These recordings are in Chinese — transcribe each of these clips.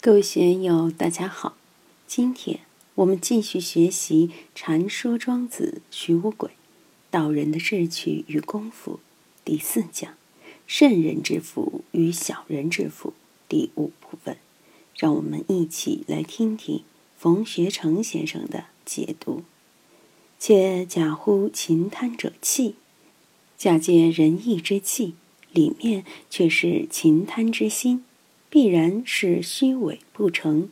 各位学友，大家好。今天我们继续学习《禅说庄子·徐无鬼》，道人的志趣与功夫第四讲：圣人之福与小人之福第五部分。让我们一起来听听冯学成先生的解读。且假乎勤贪者气，假借仁义之气，里面却是勤贪之心。必然是虚伪不成，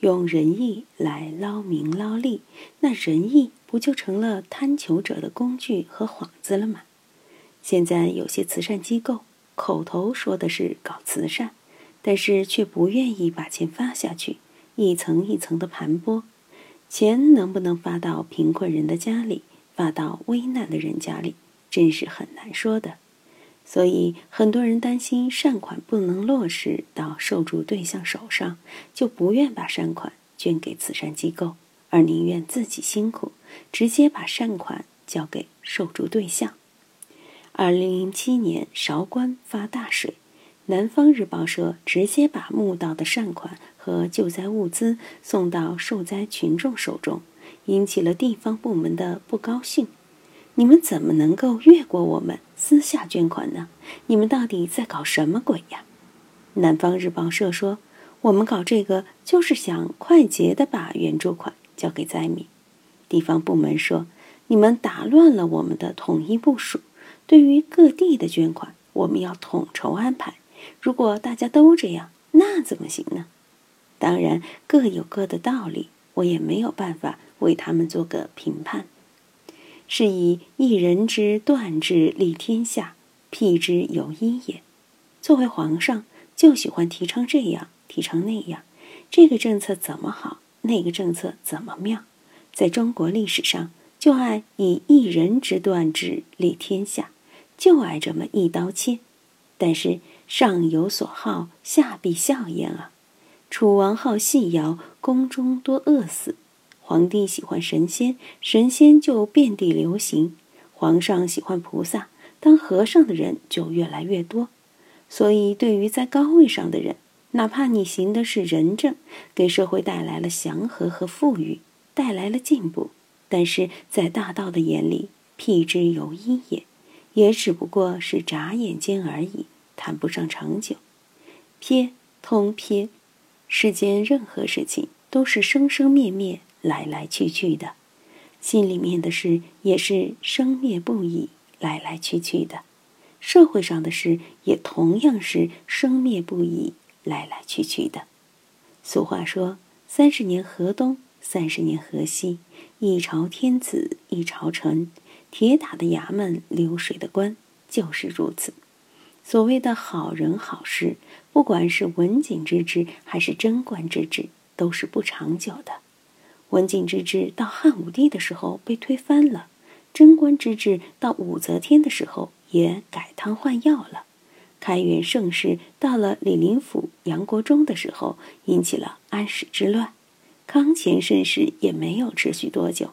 用仁义来捞名捞利，那仁义不就成了贪求者的工具和幌子了吗？现在有些慈善机构口头说的是搞慈善，但是却不愿意把钱发下去，一层一层的盘剥，钱能不能发到贫困人的家里，发到危难的人家里，真是很难说的。所以，很多人担心善款不能落实到受助对象手上，就不愿把善款捐给慈善机构，而宁愿自己辛苦，直接把善款交给受助对象。二零零七年韶关发大水，南方日报社直接把募到的善款和救灾物资送到受灾群众手中，引起了地方部门的不高兴。你们怎么能够越过我们私下捐款呢？你们到底在搞什么鬼呀？南方日报社说，我们搞这个就是想快捷的把援助款交给灾民。地方部门说，你们打乱了我们的统一部署。对于各地的捐款，我们要统筹安排。如果大家都这样，那怎么行呢？当然各有各的道理，我也没有办法为他们做个评判。是以一人之断志立天下，辟之有一也。作为皇上，就喜欢提倡这样，提倡那样。这个政策怎么好，那个政策怎么妙？在中国历史上，就爱以一人之断志立天下，就爱这么一刀切。但是上有所好，下必效焉啊！楚王好戏谣，宫中多饿死。皇帝喜欢神仙，神仙就遍地流行；皇上喜欢菩萨，当和尚的人就越来越多。所以，对于在高位上的人，哪怕你行的是仁政，给社会带来了祥和和富裕，带来了进步，但是在大道的眼里，辟之有一也，也只不过是眨眼间而已，谈不上长久。撇通撇，世间任何事情都是生生灭灭。来来去去的，心里面的事也是生灭不已，来来去去的；社会上的事也同样是生灭不已，来来去去的。俗话说：“三十年河东，三十年河西，一朝天子一朝臣。”铁打的衙门，流水的官，就是如此。所谓的好人好事，不管是文景之治还是贞观之治，都是不长久的。文景之治到汉武帝的时候被推翻了，贞观之治到武则天的时候也改汤换药了，开元盛世到了李林甫、杨国忠的时候引起了安史之乱，康乾盛世也没有持续多久，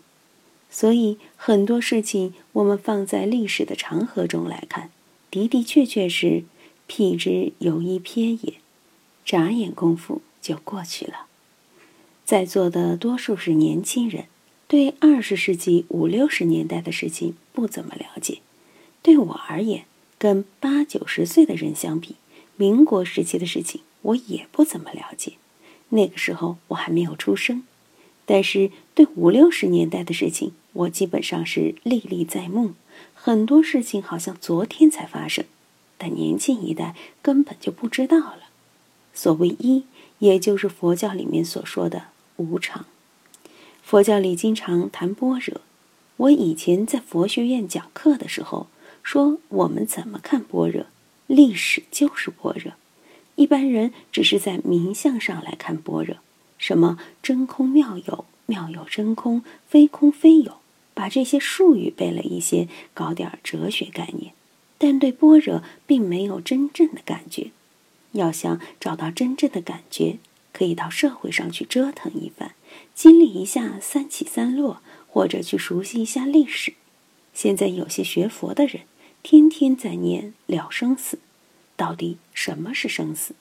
所以很多事情我们放在历史的长河中来看，的的确确是辟之有一瞥也，眨眼功夫就过去了。在座的多数是年轻人，对二十世纪五六十年代的事情不怎么了解。对我而言，跟八九十岁的人相比，民国时期的事情我也不怎么了解。那个时候我还没有出生。但是对五六十年代的事情，我基本上是历历在目。很多事情好像昨天才发生，但年轻一代根本就不知道了。所谓一，也就是佛教里面所说的。无常，佛教里经常谈般若。我以前在佛学院讲课的时候说，我们怎么看般若？历史就是般若。一般人只是在名相上来看般若，什么真空妙有，妙有真空，非空非有，把这些术语背了一些，搞点哲学概念，但对般若并没有真正的感觉。要想找到真正的感觉。可以到社会上去折腾一番，经历一下三起三落，或者去熟悉一下历史。现在有些学佛的人，天天在念了生死，到底什么是生死？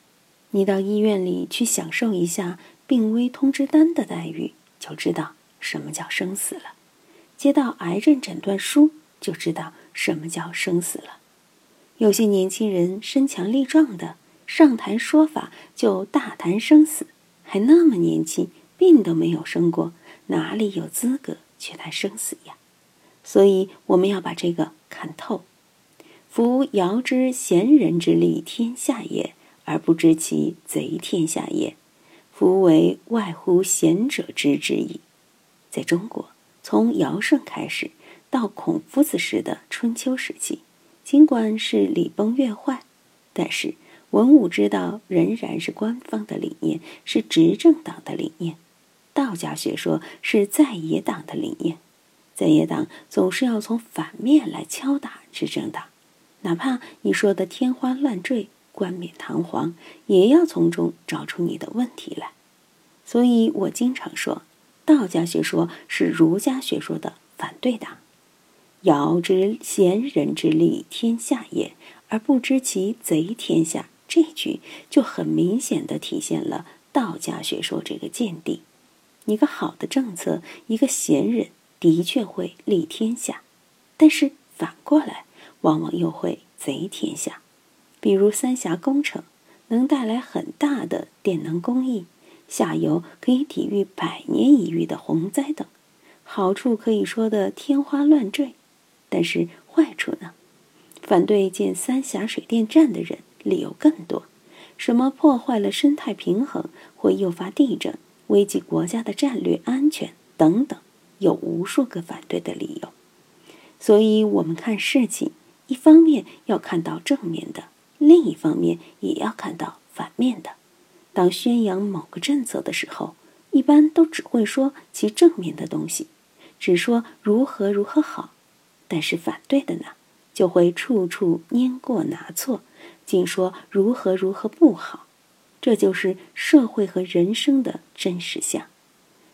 你到医院里去享受一下病危通知单的待遇，就知道什么叫生死了；接到癌症诊断书，就知道什么叫生死了。有些年轻人身强力壮的，上谈说法就大谈生死，还那么年轻，病都没有生过，哪里有资格去谈生死呀？所以我们要把这个看透。夫尧之贤人之利天下也。而不知其贼天下也，夫为外乎贤者之之矣。在中国，从尧舜开始到孔夫子时的春秋时期，尽管是礼崩乐坏，但是文武之道仍然是官方的理念，是执政党的理念；道家学说是在野党的理念。在野党总是要从反面来敲打执政党，哪怕你说的天花乱坠。冠冕堂皇，也要从中找出你的问题来。所以我经常说，道家学说是儒家学说的反对党。尧之贤人之利天下也，而不知其贼天下。这句就很明显的体现了道家学说这个见地。一个好的政策，一个贤人的确会利天下，但是反过来，往往又会贼天下。比如三峡工程能带来很大的电能供应，下游可以抵御百年一遇的洪灾等，好处可以说的天花乱坠。但是坏处呢？反对建三峡水电站的人理由更多，什么破坏了生态平衡，会诱发地震，危及国家的战略安全等等，有无数个反对的理由。所以，我们看事情，一方面要看到正面的。另一方面，也要看到反面的。当宣扬某个政策的时候，一般都只会说其正面的东西，只说如何如何好；但是反对的呢，就会处处拈过拿错，尽说如何如何不好。这就是社会和人生的真实相。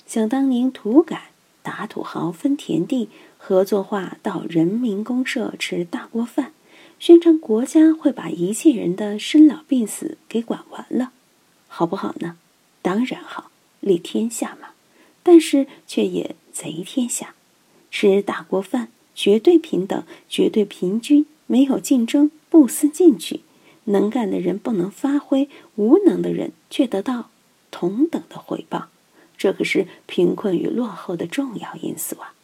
想当年土改，打土豪分田地，合作化到人民公社吃大锅饭。宣称国家会把一切人的生老病死给管完了，好不好呢？当然好，利天下嘛。但是却也贼天下，吃大锅饭，绝对平等，绝对平均，没有竞争，不思进取。能干的人不能发挥，无能的人却得到同等的回报。这可是贫困与落后的重要因素啊！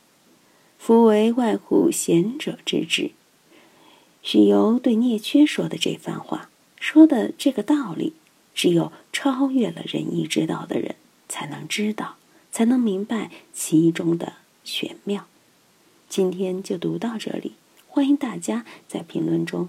夫为外乎贤者之志。许由对聂缺说的这番话，说的这个道理，只有超越了仁义之道的人才能知道，才能明白其中的玄妙。今天就读到这里，欢迎大家在评论中